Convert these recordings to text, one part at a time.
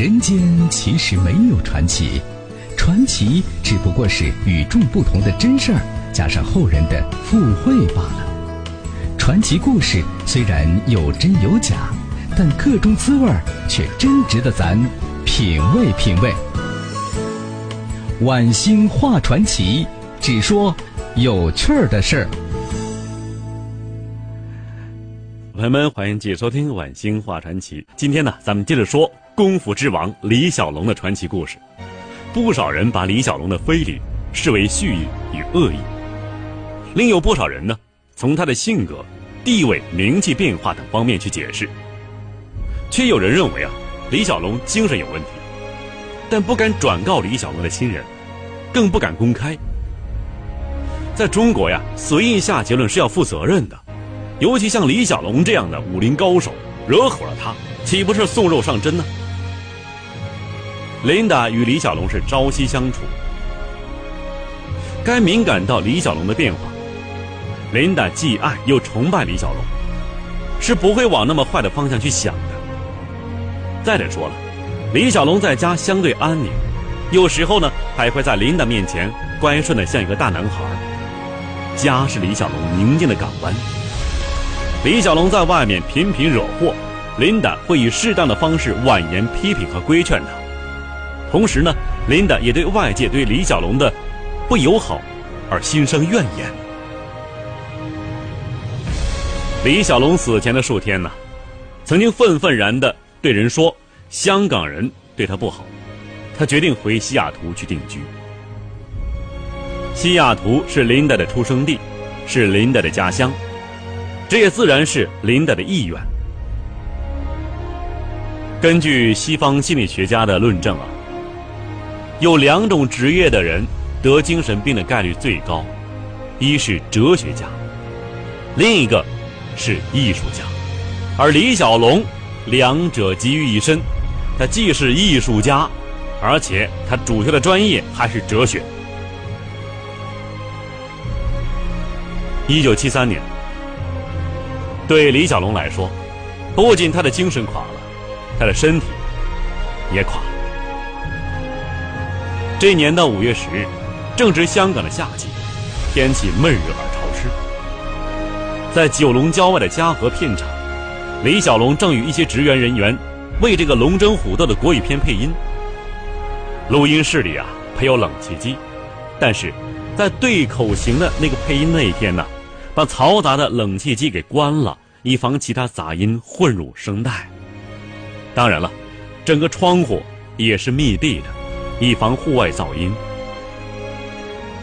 人间其实没有传奇，传奇只不过是与众不同的真事儿加上后人的附会罢了。传奇故事虽然有真有假，但各中滋味儿却真值得咱品味品味。晚星话传奇，只说有趣儿的事儿。朋友们，欢迎继续收听《晚星话传奇》。今天呢，咱们接着说功夫之王李小龙的传奇故事。不少人把李小龙的非礼视为蓄意与恶意，另有不少人呢，从他的性格、地位、名气变化等方面去解释。却有人认为啊，李小龙精神有问题，但不敢转告李小龙的亲人，更不敢公开。在中国呀，随意下结论是要负责任的。尤其像李小龙这样的武林高手，惹火了他，岂不是送肉上针呢？琳达与李小龙是朝夕相处，该敏感到李小龙的变化。琳达既爱又崇拜李小龙，是不会往那么坏的方向去想的。再者说了，李小龙在家相对安宁，有时候呢还会在琳达面前乖顺的像一个大男孩。家是李小龙宁静的港湾。李小龙在外面频频惹祸，琳达会以适当的方式婉言批评和规劝他。同时呢，琳达也对外界对李小龙的不友好而心生怨言。李小龙死前的数天呢，曾经愤愤然地对人说：“香港人对他不好。”他决定回西雅图去定居。西雅图是琳达的出生地，是琳达的家乡。这也自然是琳达的意愿。根据西方心理学家的论证啊，有两种职业的人得精神病的概率最高，一是哲学家，另一个是艺术家。而李小龙两者集于一身，他既是艺术家，而且他主修的专业还是哲学。一九七三年。对李小龙来说，不仅他的精神垮了，他的身体也垮了。这年的五月十日，正值香港的夏季，天气闷热而潮湿。在九龙郊外的嘉禾片场，李小龙正与一些职员人员为这个龙争虎斗的国语片配音。录音室里啊，配有冷气机，但是在对口型的那个配音那一天呢？把嘈杂的冷气机给关了，以防其他杂音混入声带。当然了，整个窗户也是密闭的，以防户外噪音。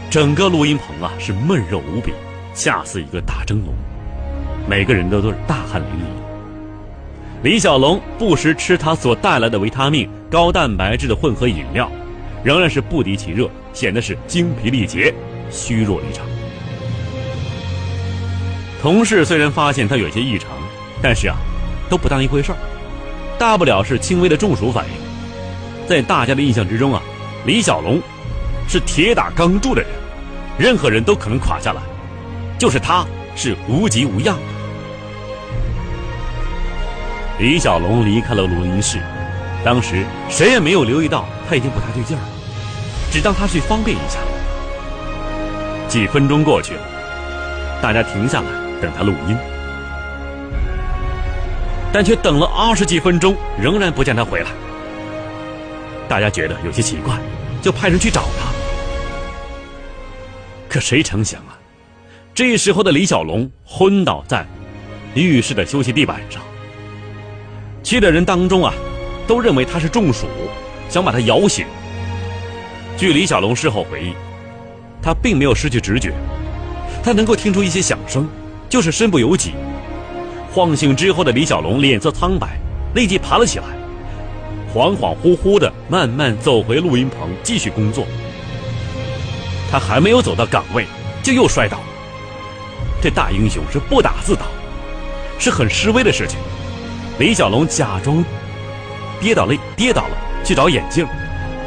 整个录音棚啊是闷热无比，吓似一个大蒸笼，每个人都都是大汗淋漓。李小龙不时吃他所带来的维他命、高蛋白质的混合饮料，仍然是不敌其热，显得是精疲力竭、虚弱离场。同事虽然发现他有些异常，但是啊，都不当一回事儿，大不了是轻微的中暑反应。在大家的印象之中啊，李小龙是铁打钢铸的人，任何人都可能垮下来，就是他是无疾无恙。李小龙离开了录音室，当时谁也没有留意到他已经不太对劲儿，只当他去方便一下。几分钟过去了，大家停下来。等他录音，但却等了二十几分钟，仍然不见他回来。大家觉得有些奇怪，就派人去找他。可谁成想啊，这时候的李小龙昏倒在浴室的休息地板上。去的人当中啊，都认为他是中暑，想把他摇醒。据李小龙事后回忆，他并没有失去直觉，他能够听出一些响声。就是身不由己，晃醒之后的李小龙脸色苍白，立即爬了起来，恍恍惚惚的慢慢走回录音棚继续工作。他还没有走到岗位，就又摔倒。这大英雄是不打自倒，是很示威的事情。李小龙假装跌倒了，跌倒了，去找眼镜，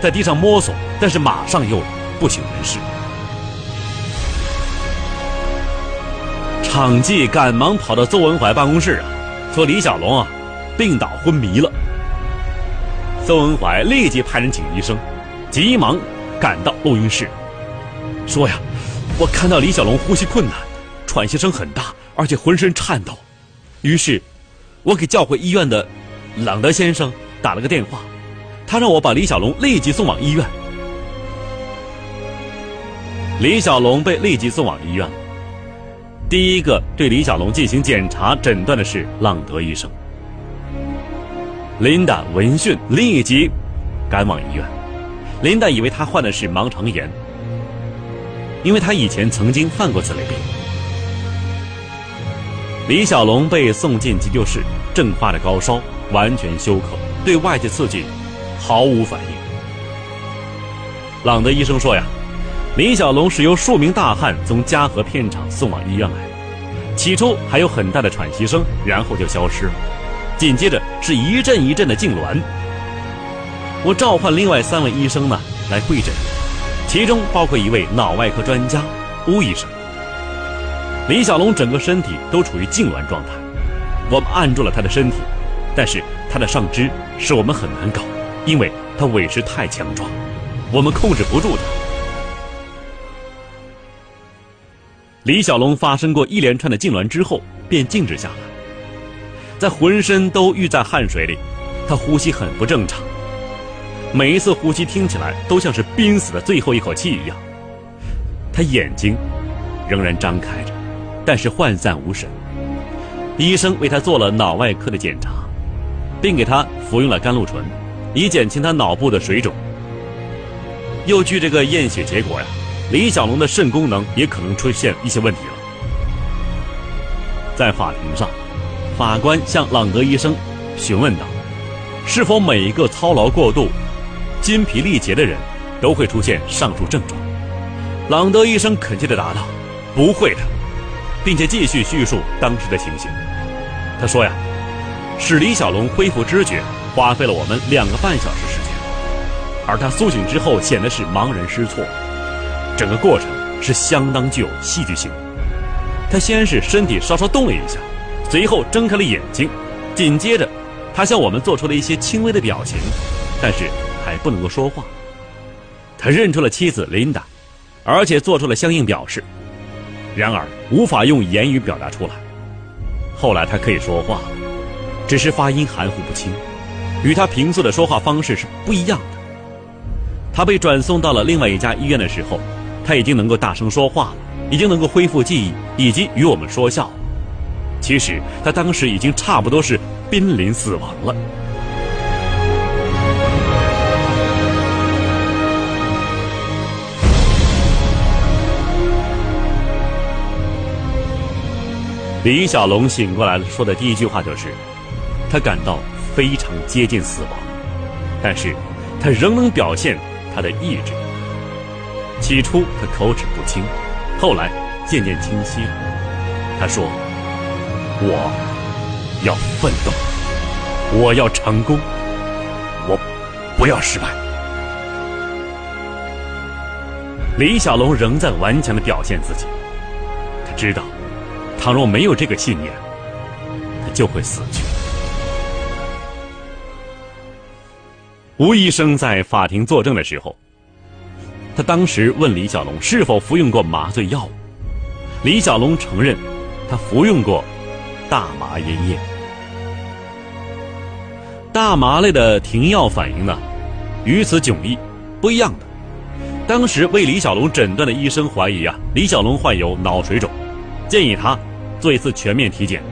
在地上摸索，但是马上又不省人事。场记赶忙跑到邹文怀办公室啊，说李小龙啊病倒昏迷了。邹文怀立即派人请医生，急忙赶到录音室，说呀：“我看到李小龙呼吸困难，喘息声很大，而且浑身颤抖。”于是，我给叫回医院的朗德先生打了个电话，他让我把李小龙立即送往医院。李小龙被立即送往医院。第一个对李小龙进行检查诊断的是朗德医生。琳达闻讯立即赶往医院。琳达以为他患的是盲肠炎，因为他以前曾经犯过此类病。李小龙被送进急救室，正发着高烧，完全休克，对外界刺激毫无反应。朗德医生说呀，李小龙是由数名大汉从嘉禾片场送往医院来，起初还有很大的喘息声，然后就消失了。紧接着是一阵一阵的痉挛。我召唤另外三位医生呢来会诊，其中包括一位脑外科专家巫医生。李小龙整个身体都处于痉挛状态，我们按住了他的身体，但是他的上肢使我们很难搞，因为他委实太强壮，我们控制不住他。李小龙发生过一连串的痉挛之后，便静止下来。在浑身都浴在汗水里，他呼吸很不正常，每一次呼吸听起来都像是濒死的最后一口气一样。他眼睛仍然张开着，但是涣散无神。医生为他做了脑外科的检查，并给他服用了甘露醇，以减轻他脑部的水肿。又据这个验血结果呀，李小龙的肾功能也可能出现一些问题了。在法庭上。法官向朗德医生询问道：“是否每一个操劳过度、筋疲力竭的人都会出现上述症状？”朗德医生恳切地答道：“不会的，并且继续叙述当时的情形。他说呀，使李小龙恢复知觉花费了我们两个半小时时间，而他苏醒之后显得是茫然失措，整个过程是相当具有戏剧性。他先是身体稍稍动了一下。”随后睁开了眼睛，紧接着，他向我们做出了一些轻微的表情，但是还不能够说话。他认出了妻子琳达，而且做出了相应表示，然而无法用言语表达出来。后来他可以说话了，只是发音含糊不清，与他平素的说话方式是不一样的。他被转送到了另外一家医院的时候，他已经能够大声说话了，已经能够恢复记忆，以及与我们说笑。其实他当时已经差不多是濒临死亡了。李小龙醒过来了，说的第一句话就是：“他感到非常接近死亡，但是他仍能表现他的意志。起初他口齿不清，后来渐渐清晰。他说。”我要奋斗，我要成功，我不要失败。李小龙仍在顽强的表现自己，他知道，倘若没有这个信念，他就会死去。吴医生在法庭作证的时候，他当时问李小龙是否服用过麻醉药物，李小龙承认，他服用过。大麻烟叶，大麻类的停药反应呢，与此迥异，不一样的。当时为李小龙诊断的医生怀疑啊，李小龙患有脑水肿，建议他做一次全面体检。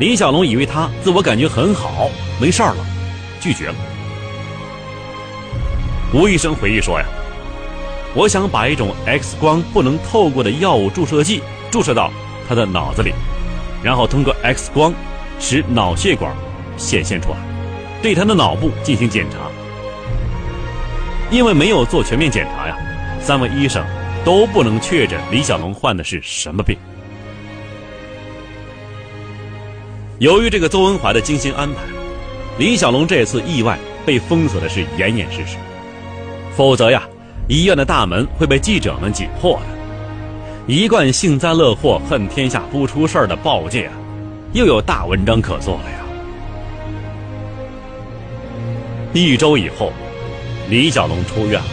李小龙以为他自我感觉很好，没事儿了，拒绝了。吴医生回忆说呀，我想把一种 X 光不能透过的药物注射剂注射到他的脑子里。然后通过 X 光使脑血管显现出来，对他的脑部进行检查。因为没有做全面检查呀，三位医生都不能确诊李小龙患的是什么病。由于这个邹文怀的精心安排，李小龙这次意外被封锁的是严严实实，否则呀，医院的大门会被记者们挤破的。一贯幸灾乐祸、恨天下不出事儿的报界，又有大文章可做了呀。一周以后，李小龙出院了。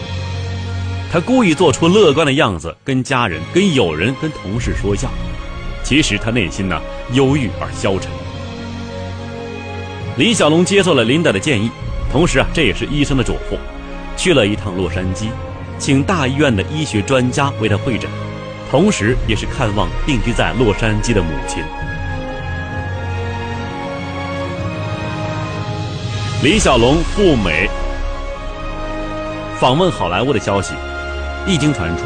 他故意做出乐观的样子，跟家人、跟友人、跟同事说笑。其实他内心呢，忧郁而消沉。李小龙接受了琳达的建议，同时啊，这也是医生的嘱咐，去了一趟洛杉矶，请大医院的医学专家为他会诊，同时也是看望定居在洛杉矶的母亲。李小龙赴美访问好莱坞的消息一经传出，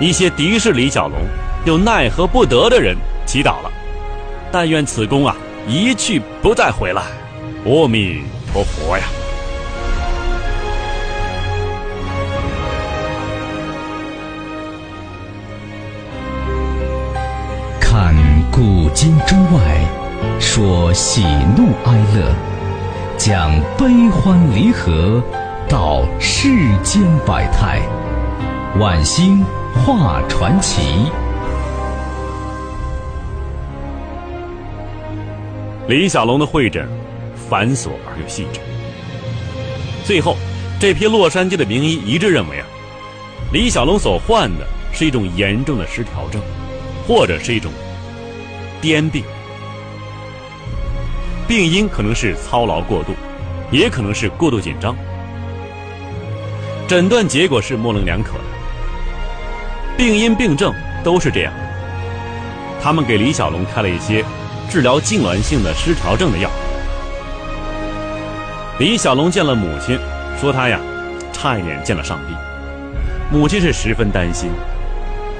一些敌视李小龙又奈何不得的人祈祷了：但愿此公啊一去不再回来，阿弥陀佛呀！古今中外，说喜怒哀乐。讲悲欢离合，道世间百态，晚星画传奇。李小龙的会诊繁琐而又细致。最后，这批洛杉矶的名医一致认为啊，李小龙所患的是一种严重的失调症，或者是一种癫病。病因可能是操劳过度，也可能是过度紧张。诊断结果是模棱两可的，病因病症都是这样。他们给李小龙开了一些治疗痉挛性的失调症的药。李小龙见了母亲，说他呀，差一点见了上帝。母亲是十分担心，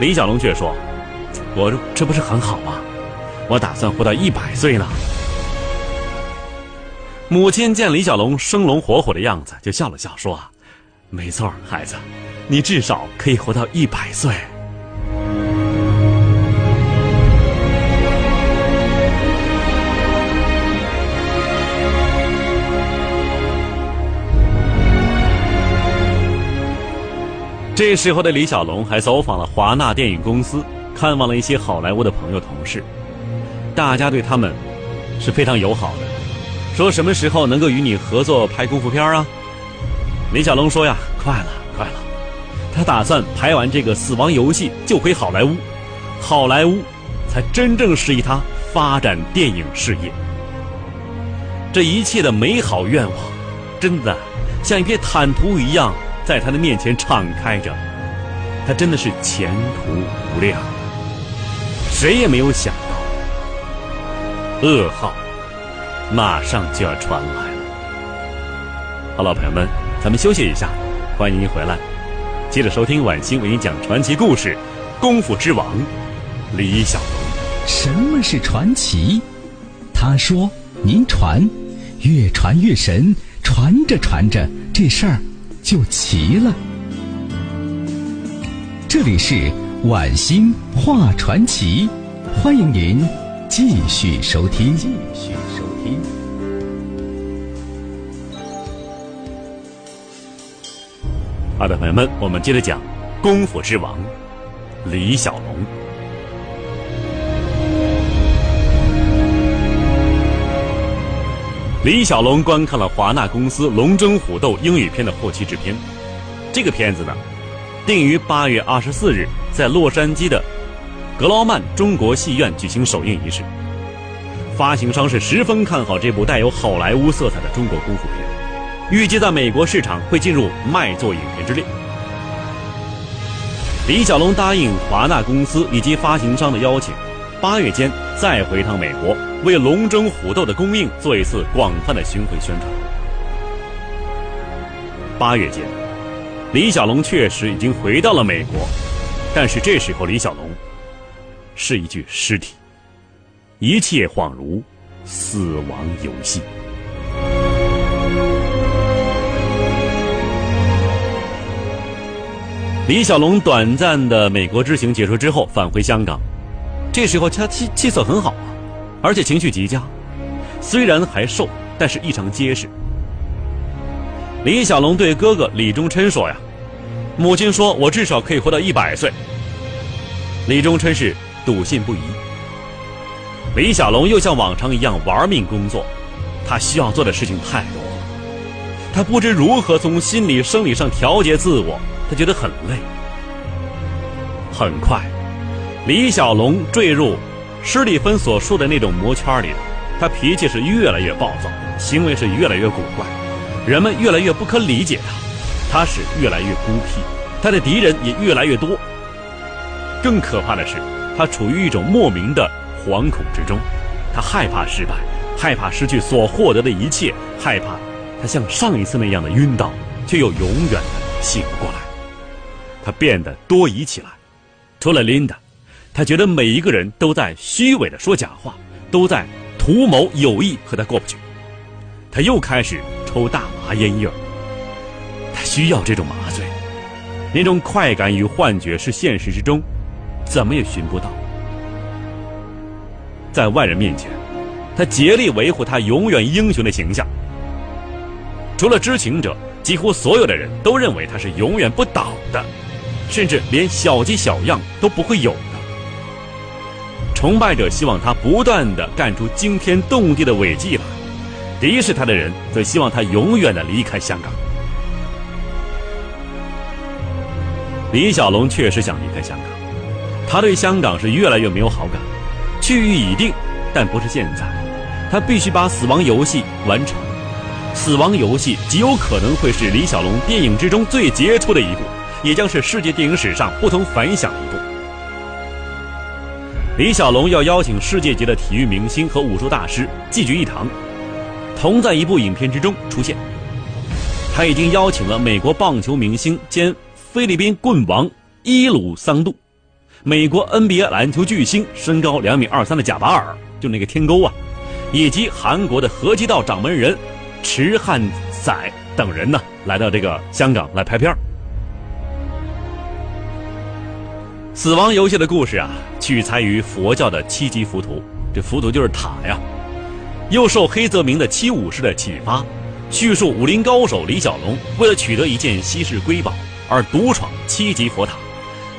李小龙却说：“我这不是很好吗？我打算活到一百岁呢。”母亲见李小龙生龙活虎的样子，就笑了笑，说：“没错，孩子，你至少可以活到一百岁。”这时候的李小龙还走访了华纳电影公司，看望了一些好莱坞的朋友同事，大家对他们是非常友好的。说什么时候能够与你合作拍功夫片啊？李小龙说呀，快了，快了。他打算拍完这个《死亡游戏》就回好莱坞，好莱坞才真正适宜他发展电影事业。这一切的美好愿望，真的像一片坦途一样在他的面前敞开着。他真的是前途无量。谁也没有想，噩耗。马上就要传来了。好了，朋友们，咱们休息一下，欢迎您回来，接着收听晚星为您讲传奇故事《功夫之王》李小龙。什么是传奇？他说：“您传，越传越神，传着传着，这事儿就齐了。”这里是晚星画传奇，欢迎您继续收听。继续收听。好的，朋友们，我们接着讲功夫之王李小龙。李小龙观看了华纳公司《龙争虎斗》英语片的后期制片。这个片子呢，定于八月二十四日在洛杉矶的格劳曼中国戏院举行首映仪式。发行商是十分看好这部带有好莱坞色彩的中国功夫片。预计在美国市场会进入卖座影片之列。李小龙答应华纳公司以及发行商的邀请，八月间再回趟美国，为《龙争虎斗》的公映做一次广泛的巡回宣传。八月间，李小龙确实已经回到了美国，但是这时候李小龙是一具尸体，一切恍如死亡游戏。李小龙短暂的美国之行结束之后，返回香港。这时候他气气色很好啊，而且情绪极佳。虽然还瘦，但是异常结实。李小龙对哥哥李忠琛说：“呀，母亲说我至少可以活到一百岁。”李忠琛是笃信不疑。李小龙又像往常一样玩命工作，他需要做的事情太多了。他不知如何从心理、生理上调节自我，他觉得很累。很快，李小龙坠入施蒂芬所说的那种魔圈里了。他脾气是越来越暴躁，行为是越来越古怪，人们越来越不可理解他，他是越来越孤僻，他的敌人也越来越多。更可怕的是，他处于一种莫名的惶恐之中，他害怕失败，害怕失去所获得的一切，害怕他像上一次那样的晕倒，却又永远的醒不过来。他变得多疑起来。除了琳达，他觉得每一个人都在虚伪的说假话，都在图谋有意和他过不去。他又开始抽大麻烟叶他需要这种麻醉，那种快感与幻觉是现实之中怎么也寻不到。在外人面前，他竭力维护他永远英雄的形象。除了知情者，几乎所有的人都认为他是永远不倒的。甚至连小鸡小样都不会有的。崇拜者希望他不断的干出惊天动地的伟绩来，敌视他的人则希望他永远的离开香港。李小龙确实想离开香港，他对香港是越来越没有好感，去意已定，但不是现在，他必须把《死亡游戏》完成，《死亡游戏》极有可能会是李小龙电影之中最杰出的一部。也将是世界电影史上不同凡响的一部。李小龙要邀请世界级的体育明星和武术大师聚聚一堂，同在一部影片之中出现。他已经邀请了美国棒球明星兼菲律宾棍王伊鲁桑杜，美国 NBA 篮球巨星身高两米二三的贾巴尔，就那个天沟啊，以及韩国的合气道掌门人池汉宰等人呢，来到这个香港来拍片儿。死亡游戏的故事啊，取材于佛教的七级浮屠，这浮屠就是塔呀。又受黑泽明的七武士的启发，叙述武林高手李小龙为了取得一件稀世瑰宝而独闯七级佛塔，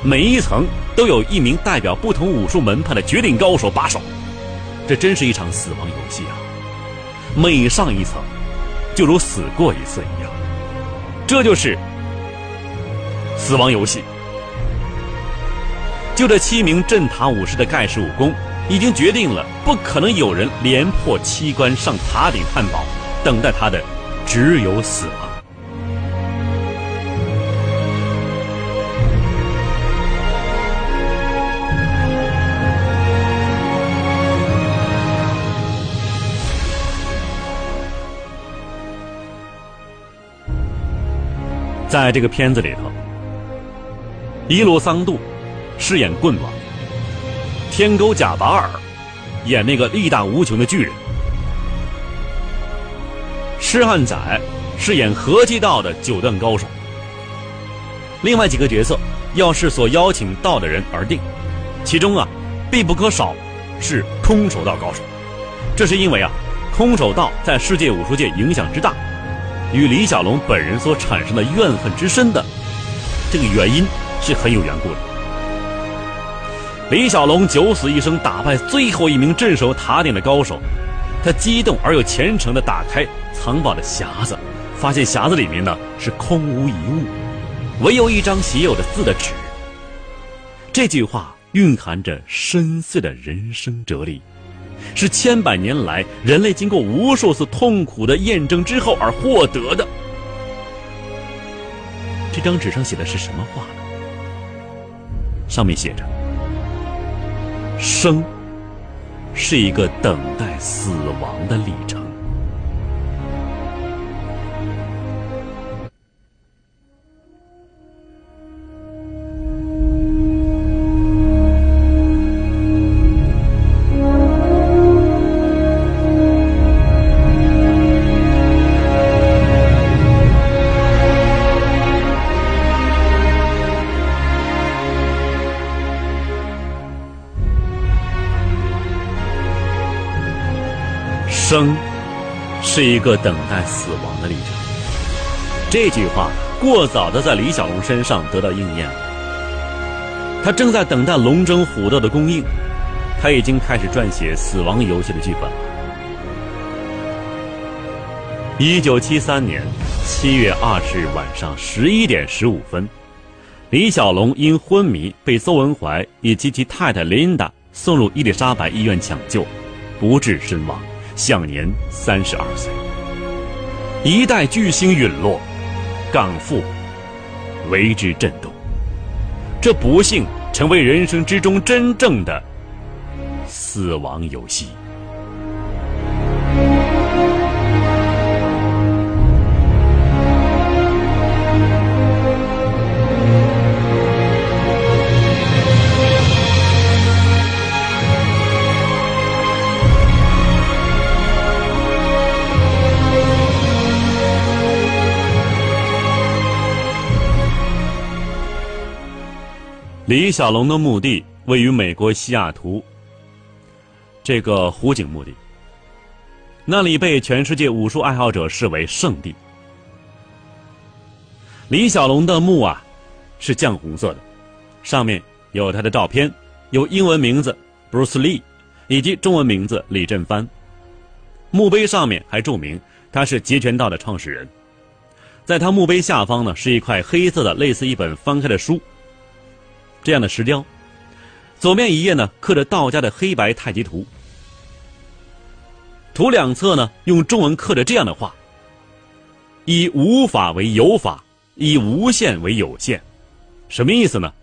每一层都有一名代表不同武术门派的绝顶高手把守。这真是一场死亡游戏啊！每上一层，就如死过一次一样。这就是死亡游戏。就这七名镇塔武士的盖世武功，已经决定了不可能有人连破七关上塔顶探宝，等待他的只有死亡。在这个片子里头，伊鲁桑杜。饰演棍王，天沟贾巴尔演那个力大无穷的巨人，施汉仔饰演合气道的九段高手。另外几个角色要视所邀请到的人而定，其中啊必不可少是空手道高手。这是因为啊空手道在世界武术界影响之大，与李小龙本人所产生的怨恨之深的这个原因是很有缘故的。李小龙九死一生打败最后一名镇守塔顶的高手，他激动而又虔诚地打开藏宝的匣子，发现匣子里面呢是空无一物，唯有一张写有着字的纸。这句话蕴含着深邃的人生哲理，是千百年来人类经过无数次痛苦的验证之后而获得的。这张纸上写的是什么话呢？上面写着。生，是一个等待死亡的历程。是一个等待死亡的历程。这句话过早的在李小龙身上得到应验。他正在等待龙争虎斗的供应，他已经开始撰写《死亡游戏》的剧本了。一九七三年七月二十日晚上十一点十五分，李小龙因昏迷被邹文怀以及其太太琳达送入伊丽莎白医院抢救，不治身亡，享年三十二岁。一代巨星陨落，港父为之震动。这不幸成为人生之中真正的死亡游戏。李小龙的墓地位于美国西雅图这个湖景墓地，那里被全世界武术爱好者视为圣地。李小龙的墓啊，是酱红色的，上面有他的照片，有英文名字 Bruce Lee，以及中文名字李振藩。墓碑上面还注明他是截拳道的创始人。在他墓碑下方呢，是一块黑色的类似一本翻开的书。这样的石雕，左面一页呢刻着道家的黑白太极图，图两侧呢用中文刻着这样的话：以无法为有法，以无限为有限。什么意思呢？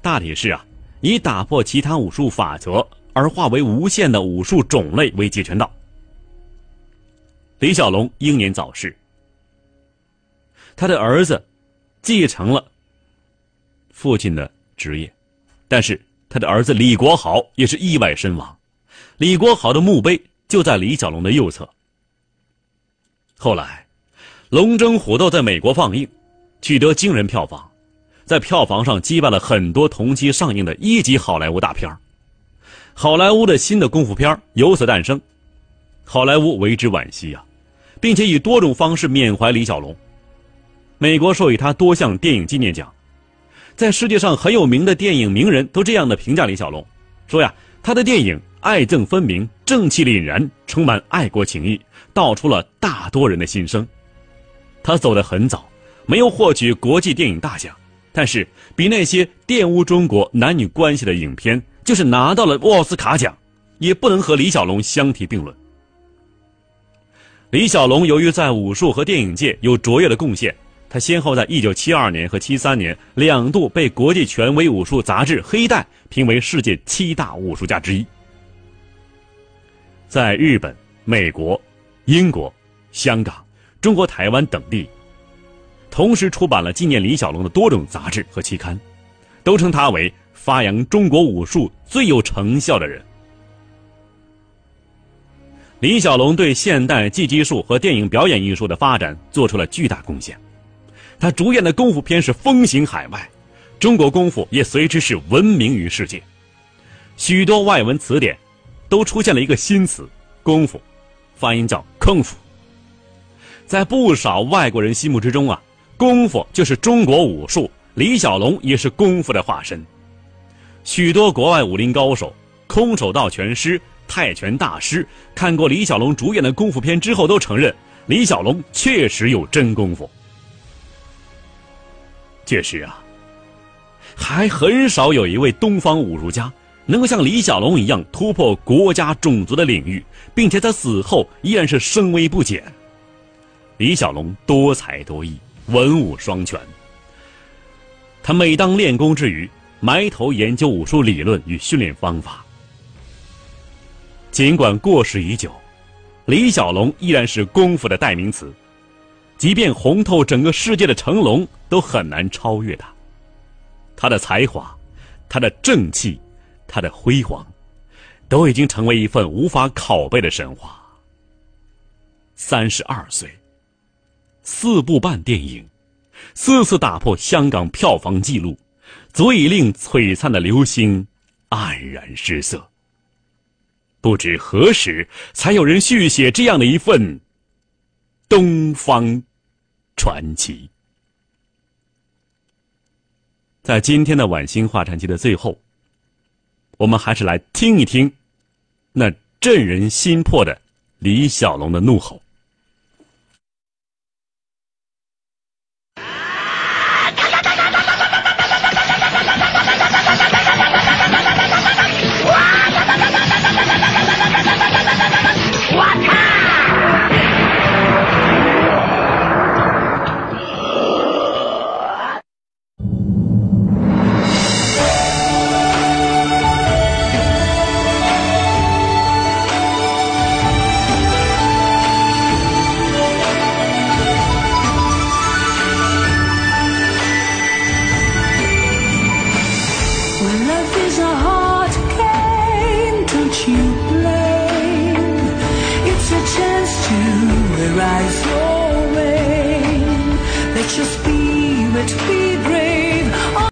大体是啊，以打破其他武术法则而化为无限的武术种类为截拳道。李小龙英年早逝，他的儿子继承了父亲的。职业，但是他的儿子李国豪也是意外身亡。李国豪的墓碑就在李小龙的右侧。后来，《龙争虎斗》在美国放映，取得惊人票房，在票房上击败了很多同期上映的一级好莱坞大片好莱坞的新的功夫片由此诞生，好莱坞为之惋惜啊，并且以多种方式缅怀李小龙。美国授予他多项电影纪念奖。在世界上很有名的电影名人都这样的评价李小龙，说呀，他的电影爱憎分明，正气凛然，充满爱国情谊，道出了大多人的心声。他走得很早，没有获取国际电影大奖，但是比那些玷污中国男女关系的影片，就是拿到了奥斯卡奖，也不能和李小龙相提并论。李小龙由于在武术和电影界有卓越的贡献。他先后在1972年和73年两度被国际权威武术杂志《黑带》评为世界七大武术家之一。在日本、美国、英国、香港、中国台湾等地，同时出版了纪念李小龙的多种杂志和期刊，都称他为发扬中国武术最有成效的人。李小龙对现代技击术和电影表演艺术的发展做出了巨大贡献。他主演的功夫片是风行海外，中国功夫也随之是闻名于世界。许多外文词典都出现了一个新词“功夫”，发音叫“功夫”。在不少外国人心目之中啊，功夫就是中国武术，李小龙也是功夫的化身。许多国外武林高手、空手道拳师、泰拳大师看过李小龙主演的功夫片之后，都承认李小龙确实有真功夫。确实啊，还很少有一位东方武术家能够像李小龙一样突破国家种族的领域，并且他死后依然是声威不减。李小龙多才多艺，文武双全。他每当练功之余，埋头研究武术理论与训练方法。尽管过时已久，李小龙依然是功夫的代名词。即便红透整个世界的成龙都很难超越他。他的才华，他的正气，他的辉煌，都已经成为一份无法拷贝的神话。三十二岁，四部半电影，四次打破香港票房纪录，足以令璀璨的流星黯然失色。不知何时才有人续写这样的一份东方。传奇，在今天的晚星画传奇的最后，我们还是来听一听那震人心魄的李小龙的怒吼。